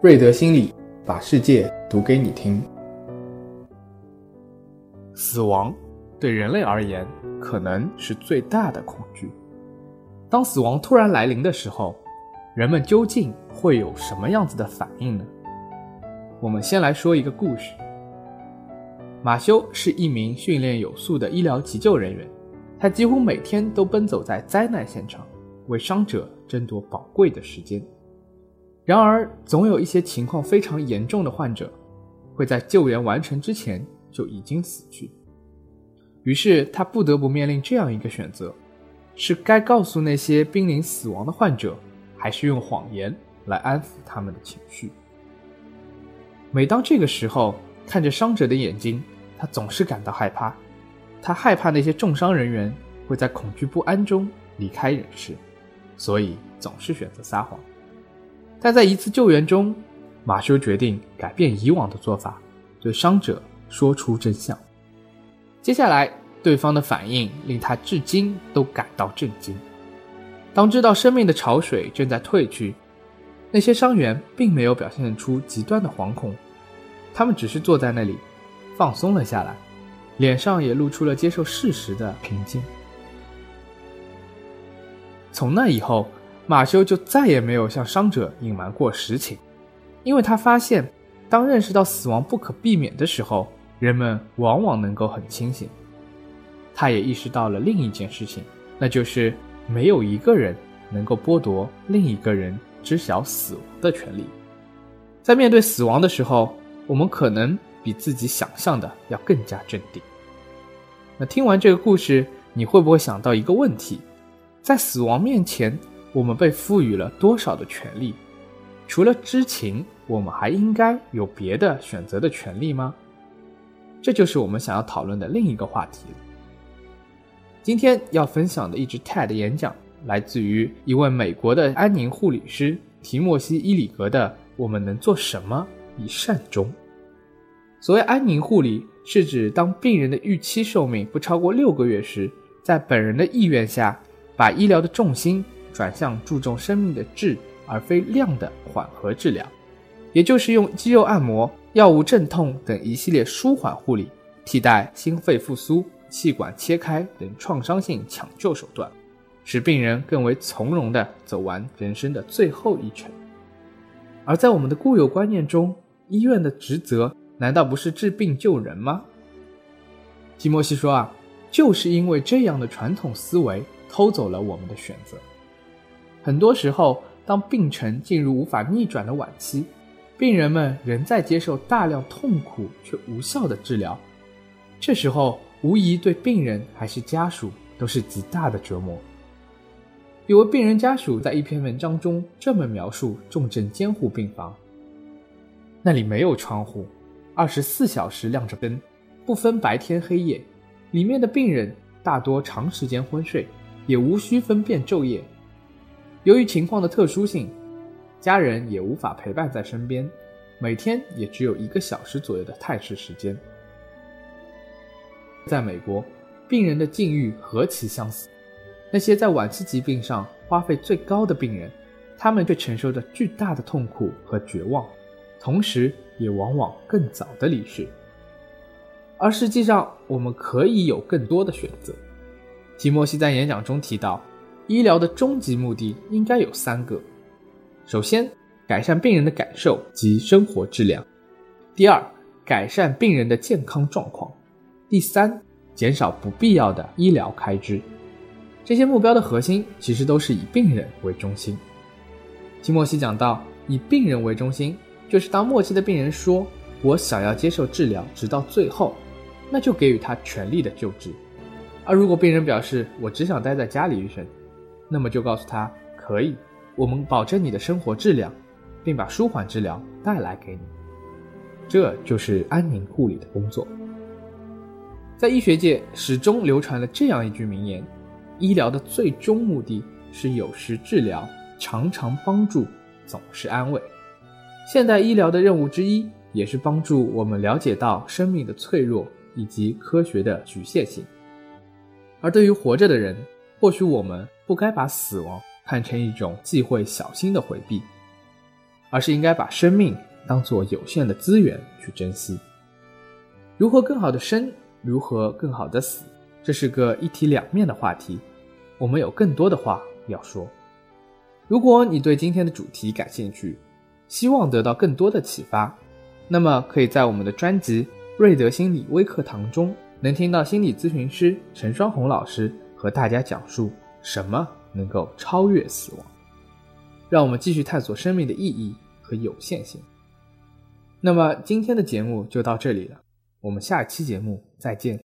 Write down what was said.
瑞德心理把世界读给你听。死亡对人类而言可能是最大的恐惧。当死亡突然来临的时候，人们究竟会有什么样子的反应呢？我们先来说一个故事。马修是一名训练有素的医疗急救人员，他几乎每天都奔走在灾难现场，为伤者争夺宝贵的时间。然而，总有一些情况非常严重的患者，会在救援完成之前就已经死去。于是，他不得不面临这样一个选择：是该告诉那些濒临死亡的患者，还是用谎言来安抚他们的情绪？每当这个时候，看着伤者的眼睛，他总是感到害怕。他害怕那些重伤人员会在恐惧不安中离开人世，所以总是选择撒谎。但在一次救援中，马修决定改变以往的做法，对伤者说出真相。接下来，对方的反应令他至今都感到震惊。当知道生命的潮水正在退去，那些伤员并没有表现出极端的惶恐，他们只是坐在那里，放松了下来，脸上也露出了接受事实的平静。从那以后。马修就再也没有向伤者隐瞒过实情，因为他发现，当认识到死亡不可避免的时候，人们往往能够很清醒。他也意识到了另一件事情，那就是没有一个人能够剥夺另一个人知晓死亡的权利。在面对死亡的时候，我们可能比自己想象的要更加镇定。那听完这个故事，你会不会想到一个问题：在死亡面前？我们被赋予了多少的权利？除了知情，我们还应该有别的选择的权利吗？这就是我们想要讨论的另一个话题。今天要分享的一支 TED 演讲，来自于一位美国的安宁护理师提莫西·伊里格的《我们能做什么以善终》。所谓安宁护理，是指当病人的预期寿命不超过六个月时，在本人的意愿下，把医疗的重心。转向注重生命的质而非量的缓和治疗，也就是用肌肉按摩、药物镇痛等一系列舒缓护理，替代心肺复苏、气管切开等创伤性抢救手段，使病人更为从容地走完人生的最后一程。而在我们的固有观念中，医院的职责难道不是治病救人吗？基莫西说啊，就是因为这样的传统思维偷走了我们的选择。很多时候，当病程进入无法逆转的晚期，病人们仍在接受大量痛苦却无效的治疗。这时候，无疑对病人还是家属都是极大的折磨。有位病人家属在一篇文章中这么描述重症监护病房：那里没有窗户，二十四小时亮着灯，不分白天黑夜。里面的病人大多长时间昏睡，也无需分辨昼夜。由于情况的特殊性，家人也无法陪伴在身边，每天也只有一个小时左右的探视时间。在美国，病人的境遇何其相似，那些在晚期疾病上花费最高的病人，他们却承受着巨大的痛苦和绝望，同时也往往更早的离世。而实际上，我们可以有更多的选择。提莫西在演讲中提到。医疗的终极目的应该有三个：首先，改善病人的感受及生活质量；第二，改善病人的健康状况；第三，减少不必要的医疗开支。这些目标的核心其实都是以病人为中心。提莫西讲到，以病人为中心，就是当末期的病人说“我想要接受治疗直到最后”，那就给予他全力的救治；而如果病人表示“我只想待在家里医生”，那么就告诉他可以，我们保证你的生活质量，并把舒缓治疗带来给你。这就是安宁护理的工作。在医学界始终流传了这样一句名言：医疗的最终目的是有时治疗，常常帮助，总是安慰。现代医疗的任务之一，也是帮助我们了解到生命的脆弱以及科学的局限性。而对于活着的人，或许我们不该把死亡看成一种忌讳小心的回避，而是应该把生命当做有限的资源去珍惜。如何更好的生，如何更好的死，这是个一体两面的话题。我们有更多的话要说。如果你对今天的主题感兴趣，希望得到更多的启发，那么可以在我们的专辑《瑞德心理微课堂》中，能听到心理咨询师陈双红老师和大家讲述什么能够超越死亡。让我们继续探索生命的意义和有限性。那么今天的节目就到这里了，我们下期节目再见。